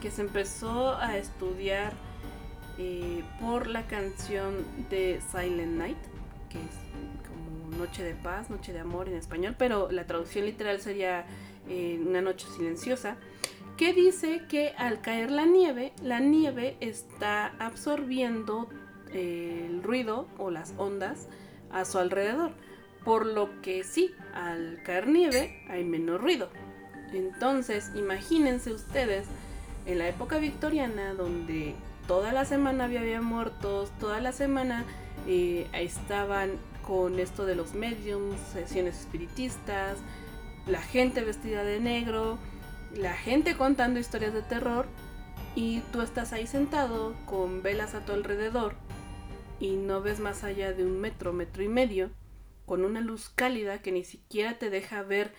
que se empezó a estudiar eh, por la canción de Silent Night, que es como Noche de Paz, Noche de Amor en español, pero la traducción literal sería eh, Una Noche Silenciosa, que dice que al caer la nieve, la nieve está absorbiendo eh, el ruido o las ondas a su alrededor. Por lo que sí, al caer nieve hay menos ruido. Entonces, imagínense ustedes en la época victoriana donde toda la semana había, muertos, toda la semana eh, estaban con esto de los mediums, sesiones espiritistas, la gente vestida de negro, la gente contando historias de terror y tú estás ahí sentado con velas a tu alrededor y no ves más allá de un metro, metro y medio, con una luz cálida que ni siquiera te deja ver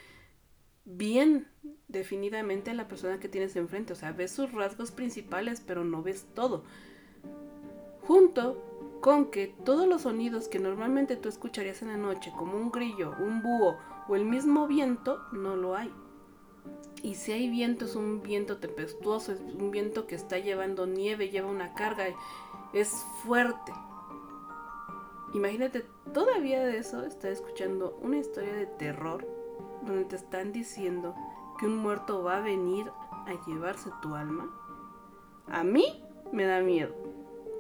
bien definidamente a la persona que tienes enfrente. O sea, ves sus rasgos principales, pero no ves todo. Junto con que todos los sonidos que normalmente tú escucharías en la noche, como un grillo, un búho o el mismo viento, no lo hay. Y si hay viento, es un viento tempestuoso, es un viento que está llevando nieve, lleva una carga, es fuerte. Imagínate, todavía de eso está escuchando una historia de terror donde te están diciendo que un muerto va a venir a llevarse tu alma, a mí me da miedo.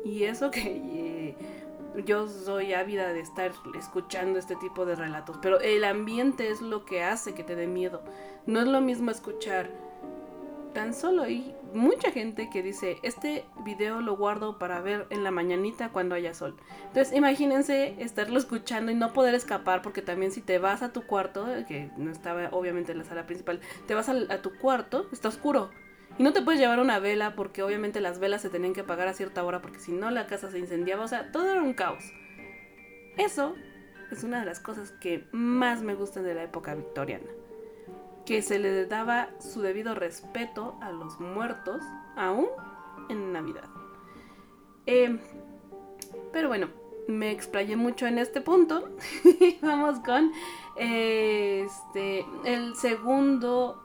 Y eso que eh, yo soy ávida de estar escuchando este tipo de relatos, pero el ambiente es lo que hace que te dé miedo. No es lo mismo escuchar tan solo hay mucha gente que dice, este video lo guardo para ver en la mañanita cuando haya sol. Entonces imagínense estarlo escuchando y no poder escapar porque también si te vas a tu cuarto, que no estaba obviamente en la sala principal, te vas a, tu cuarto, está oscuro. Y no te puedes llevar una vela porque obviamente las velas se tenían que apagar a cierta hora porque si no la casa se incendiaba, o sea, todo era un caos. Eso es una de las cosas que más me gustan de la época victoriana que se le daba su debido respeto a los muertos, aún en Navidad. Em, pero bueno, me explayé mucho en este punto. Vamos con este, el segundo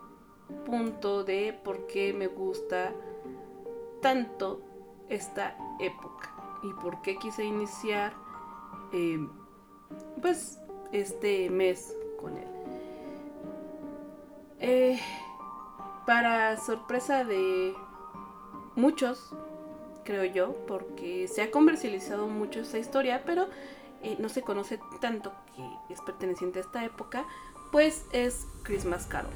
punto de por qué me gusta tanto esta época y por qué quise iniciar em, pues este mes con él. Eh, para sorpresa de muchos, creo yo, porque se ha comercializado mucho esta historia, pero eh, no se conoce tanto que es perteneciente a esta época, pues es Christmas Carol.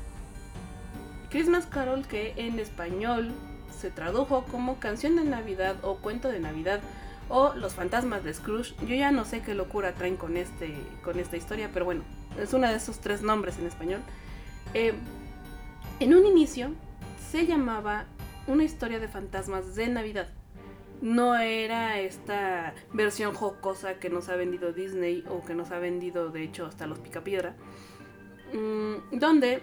Christmas Carol que en español se tradujo como canción de Navidad o cuento de Navidad o los fantasmas de Scrooge. Yo ya no sé qué locura traen con, este, con esta historia, pero bueno, es uno de esos tres nombres en español. Eh, en un inicio se llamaba una historia de fantasmas de Navidad. No era esta versión jocosa que nos ha vendido Disney o que nos ha vendido de hecho hasta los Picapiedra. Mm, donde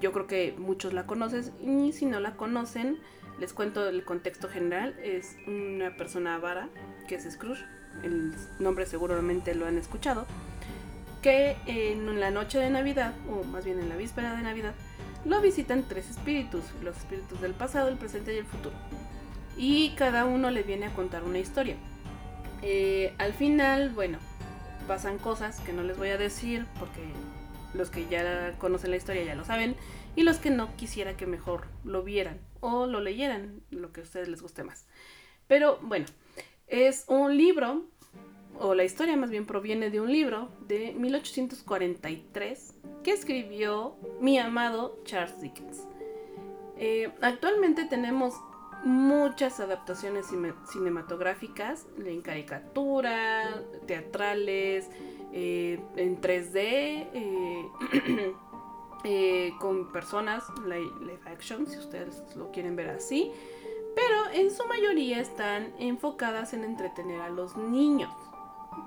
yo creo que muchos la conocen y si no la conocen, les cuento el contexto general. Es una persona avara, que es Scrooge, el nombre seguramente lo han escuchado, que en la noche de Navidad, o más bien en la víspera de Navidad, lo visitan tres espíritus, los espíritus del pasado, el presente y el futuro. Y cada uno le viene a contar una historia. Eh, al final, bueno, pasan cosas que no les voy a decir porque los que ya conocen la historia ya lo saben y los que no quisiera que mejor lo vieran o lo leyeran, lo que a ustedes les guste más. Pero bueno, es un libro, o la historia más bien proviene de un libro de 1843 que escribió mi amado Charles Dickens. Eh, actualmente tenemos muchas adaptaciones cinematográficas en caricatura, teatrales, eh, en 3D, eh, con personas, live action, si ustedes lo quieren ver así, pero en su mayoría están enfocadas en entretener a los niños.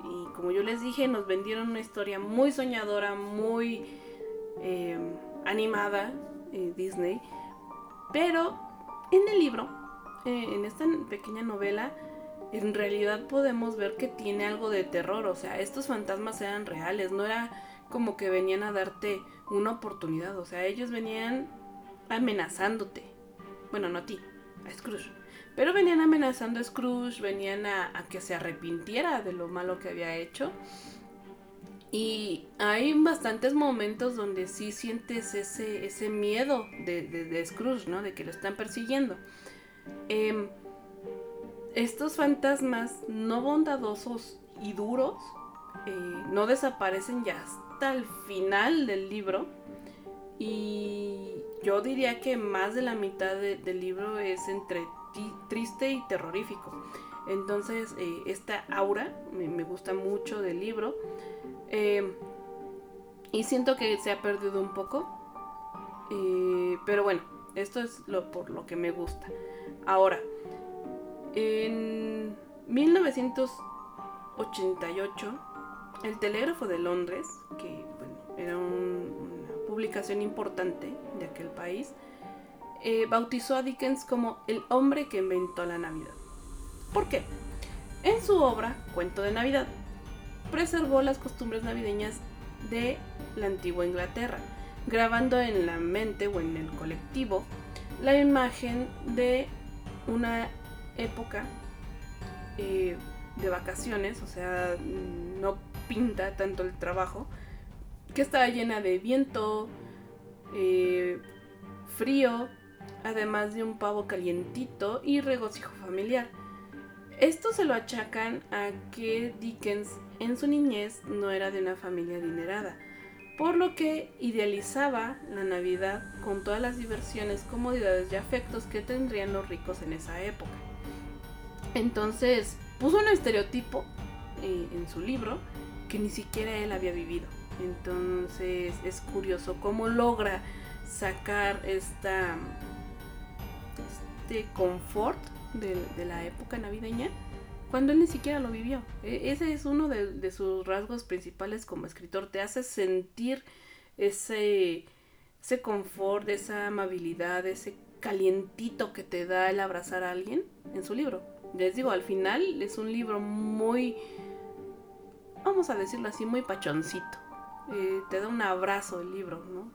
Y como yo les dije, nos vendieron una historia muy soñadora, muy eh, animada, eh, Disney, pero en el libro, eh, en esta pequeña novela, en realidad podemos ver que tiene algo de terror. O sea, estos fantasmas eran reales, no era como que venían a darte una oportunidad. O sea, ellos venían amenazándote. Bueno, no a ti, a Scrooge. Pero venían amenazando a Scrooge, venían a, que se arrepintiera de lo malo que había hecho. Y hay bastantes momentos donde sí sientes ese, ese miedo de, Scrooge, ¿no? De que lo están persiguiendo. Em, estos fantasmas no bondadosos y duros eh, no desaparecen ya hasta el final del libro. Y yo diría que más de la mitad del libro es entre triste y terrorífico. Entonces, eh, esta aura me, gusta mucho del libro. Eh, y siento que se ha perdido un poco. Pero bueno, esto es lo, por lo que me gusta. Ahora, en 1988, el Telégrafo de Londres, que era una publicación importante de aquel país, eh, bautizó a Dickens como el hombre que inventó la Navidad. ¿Por qué? En su obra, Cuento de Navidad, preservó las costumbres navideñas de la antigua Inglaterra, grabando en la mente o en el colectivo la imagen de una época eh, de vacaciones, o sea, no pinta tanto el trabajo, que estaba llena de viento, eh, frío, además de un pavo calientito y regocijo familiar. Esto se lo achacan a que Dickens en su niñez no era de una familia adinerada, por lo que idealizaba la Navidad con todas las diversiones, comodidades y afectos que tendrían los ricos en esa época. Entonces puso un estereotipo eh, en su libro que ni siquiera él había vivido. Entonces es curioso cómo logra sacar esta este confort de, la época navideña cuando él ni siquiera lo vivió. E, ese es uno de, sus rasgos principales como escritor. Te hace sentir ese, ese confort, esa amabilidad, ese calientito que te da el abrazar a alguien en su libro. Les digo, al final es un libro muy, vamos a decirlo así, muy pachoncito. Eh, te da un abrazo el libro, ¿no?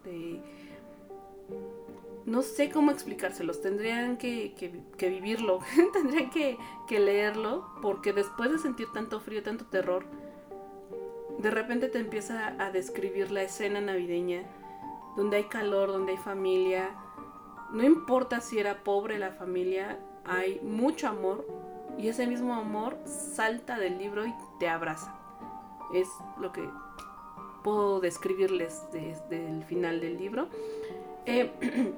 no sé cómo explicárselos, tendrían que, vivirlo, tendrían que, leerlo, porque después de sentir tanto frío, tanto terror, de repente te empieza a describir la escena navideña, donde hay calor, donde hay familia, no importa si era pobre la familia, hay mucho amor, y ese mismo amor salta del libro y te abraza. Es lo que puedo describirles desde el final del libro. Eh,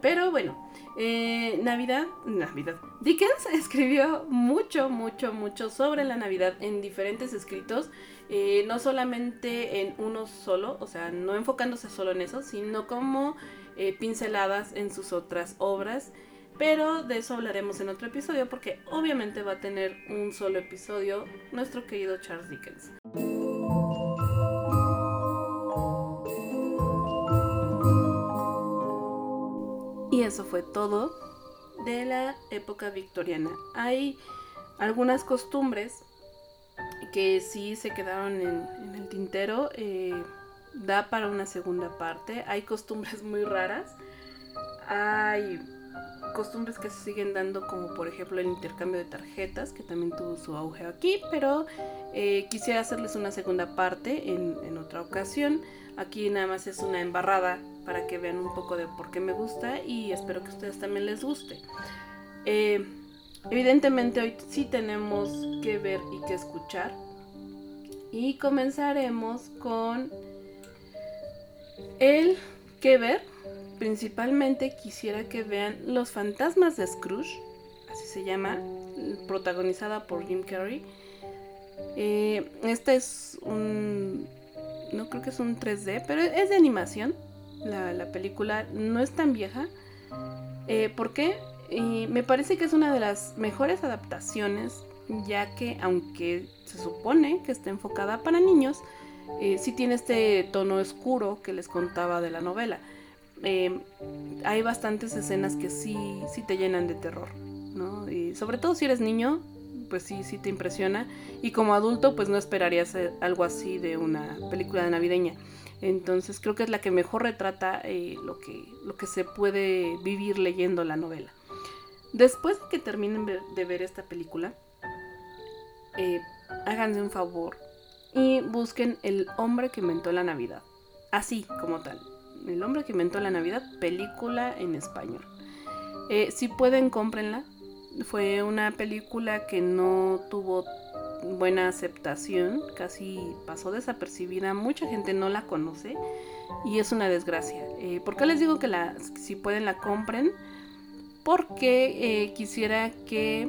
Pero bueno, eh, Navidad, Navidad. Dickens escribió mucho, mucho, mucho sobre la Navidad en diferentes escritos, eh, no solamente en uno solo, o sea, no enfocándose solo en eso, sino como pinceladas en sus otras obras. Pero de eso hablaremos en otro episodio porque obviamente va a tener un solo episodio nuestro querido Charles Dickens. Y eso fue todo de la época victoriana. Hay algunas costumbres que sí se quedaron en, el tintero. Eh, da para una segunda parte. Hay costumbres muy raras. Hay costumbres que se siguen dando como por ejemplo el intercambio de tarjetas que también tuvo su auge aquí pero eh, quisiera hacerles una segunda parte en, otra ocasión aquí nada más es una embarrada para que vean un poco de por qué me gusta y espero que a ustedes también les guste. Eh, evidentemente hoy sí tenemos que ver y que escuchar y comenzaremos con el que ver. Principalmente quisiera que vean Los fantasmas de Scrooge, así se llama, protagonizada por Jim Carrey. Eh, este es un, no creo que es un 3D, pero es de animación la, película no es tan vieja. Eh, ¿Por qué? Me parece que es una de las mejores adaptaciones, ya que aunque se supone que está enfocada para niños, eh, sí tiene este tono oscuro que les contaba de la novela. eh, hay bastantes escenas que sí, sí te llenan de terror, ¿no? Y sobre todo si eres niño, pues sí, sí te impresiona. Y como adulto, pues no esperarías eh, algo así de una película navideña. Entonces creo que es la que mejor retrata eh, lo, que, lo que se puede vivir leyendo la novela. Después de que terminen de ver esta película, eh, háganse un favor y busquen El hombre que inventó la Navidad. Así como tal. El hombre que inventó la Navidad, película en español. Eh, si pueden, cómprenla. Fue una película que no tuvo buena aceptación, casi pasó desapercibida, mucha gente no la conoce y es una desgracia. Eh, ¿Por qué les digo que si pueden la compren? Porque eh, quisiera que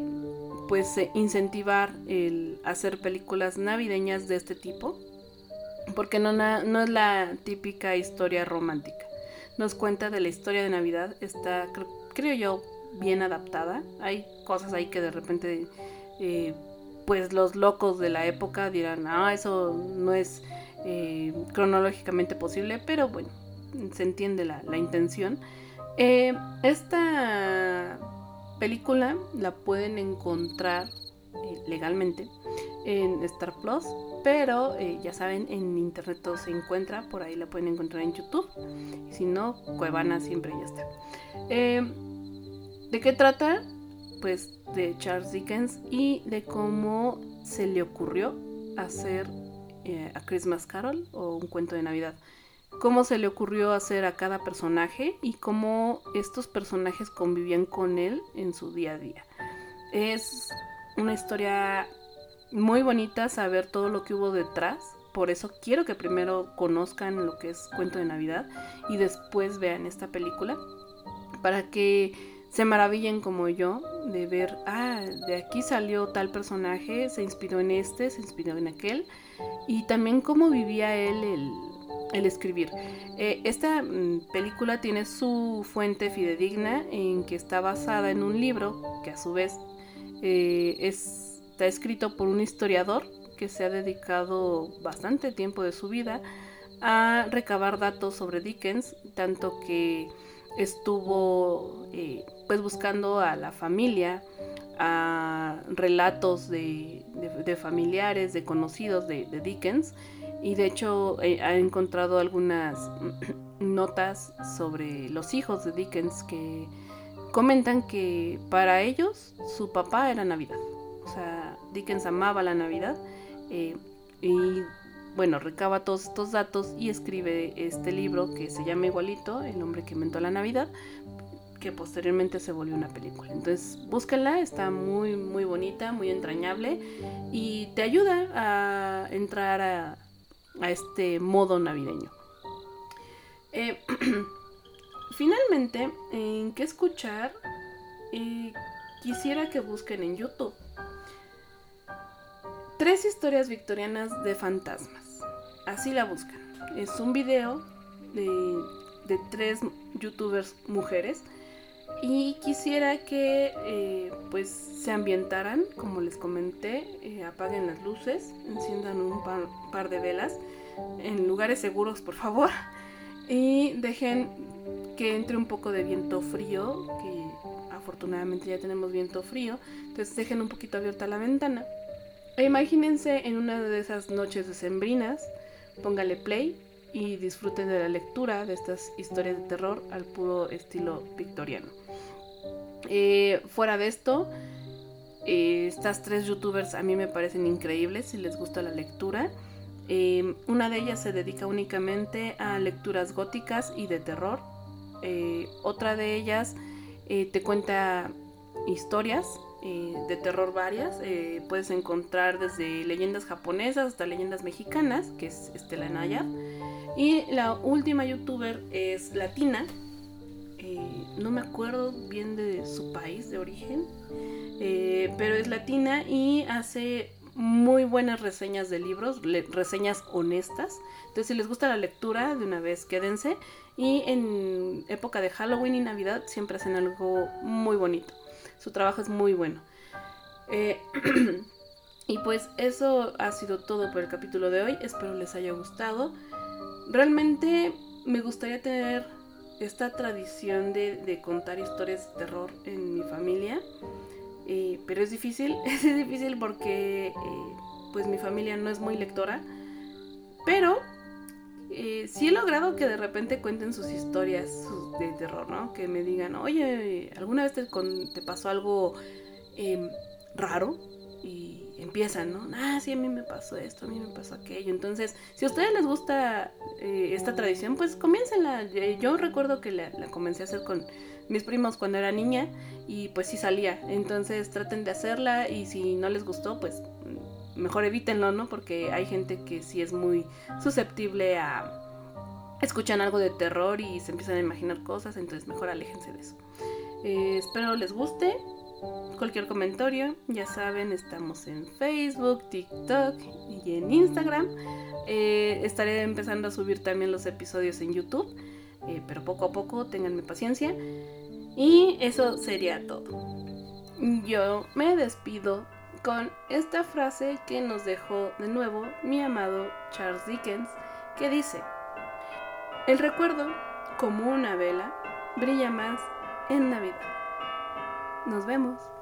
pues eh, incentivar el hacer películas navideñas de este tipo, porque no, no es la típica historia romántica. Nos cuenta de la historia de Navidad, está, creo, yo, bien adaptada. Hay cosas ahí que de repente, eh, pues los locos de la época dirán, ah, eso no es eh, cronológicamente posible, pero bueno, se entiende la, la intención. esta película la pueden encontrar eh, legalmente en Star Plus, pero eh, ya saben, en internet todo se encuentra, por ahí la pueden encontrar en YouTube. Si no, Cuevana siempre ya está. Eh, ¿De qué trata? Pues de Charles Dickens y de cómo se le ocurrió hacer a Christmas Carol o un cuento de Navidad cómo se le ocurrió hacer a cada personaje y cómo estos personajes convivían con él en su día a día. Es una historia muy bonita saber todo lo que hubo detrás. Por eso quiero que primero conozcan lo que es Cuento de Navidad y después vean esta película. Para que se maravillen como yo de ver, ah, de aquí salió tal personaje, se inspiró en este, se inspiró en aquel. Y también cómo vivía él el, el escribir. Eh, esta mm, película tiene su fuente fidedigna en que está basada en un libro que a su vez eh, está escrito por un historiador que se ha dedicado bastante tiempo de su vida a recabar datos sobre Dickens, tanto que estuvo eh, pues buscando a la familia, a relatos de, familiares, de conocidos de Dickens, y de hecho eh, ha encontrado algunas notas sobre los hijos de Dickens que comentan que para ellos su papá era Navidad. O sea, Dickens amaba la Navidad eh, y bueno, recaba todos estos datos y escribe este libro que se llama igualito, El hombre que inventó la Navidad, que posteriormente se volvió una película. Entonces, búsquenla, está muy, muy bonita, muy entrañable y te ayuda a entrar a, a este modo navideño. Eh, finalmente, en qué escuchar, eh, quisiera que busquen en YouTube tres historias victorianas de fantasmas. Así la buscan. Es un video de, de tres youtubers mujeres y quisiera que eh, pues se ambientaran, como les comenté, eh, apaguen las luces, enciendan un par, de velas en lugares seguros, por favor, y dejen que entre un poco de viento frío, que afortunadamente ya tenemos viento frío, entonces dejen un poquito abierta la ventana. E imagínense en una de esas noches decembrinas, póngale play y disfruten de la lectura de estas historias de terror al puro estilo victoriano. Eh, fuera de esto, eh, estas tres youtubers a mí me parecen increíbles si les gusta la lectura. Eh, una de ellas se dedica únicamente a lecturas góticas y de terror. otra de ellas te cuenta historias de terror varias. puedes encontrar desde leyendas japonesas hasta leyendas mexicanas, que es Estela Naya. Y la última youtuber es latina, eh, no me acuerdo bien de su país de origen, eh, pero es latina y hace muy buenas reseñas de libros, reseñas honestas. Entonces, si les gusta la lectura, de una vez quédense. Y en época de Halloween y Navidad siempre hacen algo muy bonito. Su trabajo es muy bueno. Eh, y pues eso ha sido todo por el capítulo de hoy. Espero les haya gustado. Realmente me gustaría tener esta tradición de, contar historias de terror en mi familia. Pero es difícil, es difícil porque eh, pues mi familia no es muy lectora. Pero eh, sí he logrado que de repente cuenten sus historias de terror, ¿no? Que me digan, oye, ¿alguna vez te, te pasó algo em, raro? Y empiezan, ¿no? Ah, sí, a mí me pasó esto, a mí me pasó aquello. Entonces, si a ustedes les gusta eh, esta tradición, pues comiéncenla. Eh, yo recuerdo que la, comencé a hacer con mis primos cuando era niña y pues sí salía. Entonces traten de hacerla y si no les gustó, pues mejor evítenlo, ¿no? Porque hay gente que sí es muy susceptible a escuchar algo de terror y se empiezan a imaginar cosas, entonces mejor aléjense de eso. Eh, espero les guste. Cualquier comentario, ya saben, estamos en Facebook, TikTok y en Instagram. Eh, estaré empezando a subir también los episodios en YouTube, eh, pero poco a poco, tenganme paciencia. Y eso sería todo. Yo me despido con esta frase que nos dejó de nuevo mi amado Charles Dickens, que dice, el recuerdo, como una vela, brilla más en Navidad. Nos vemos.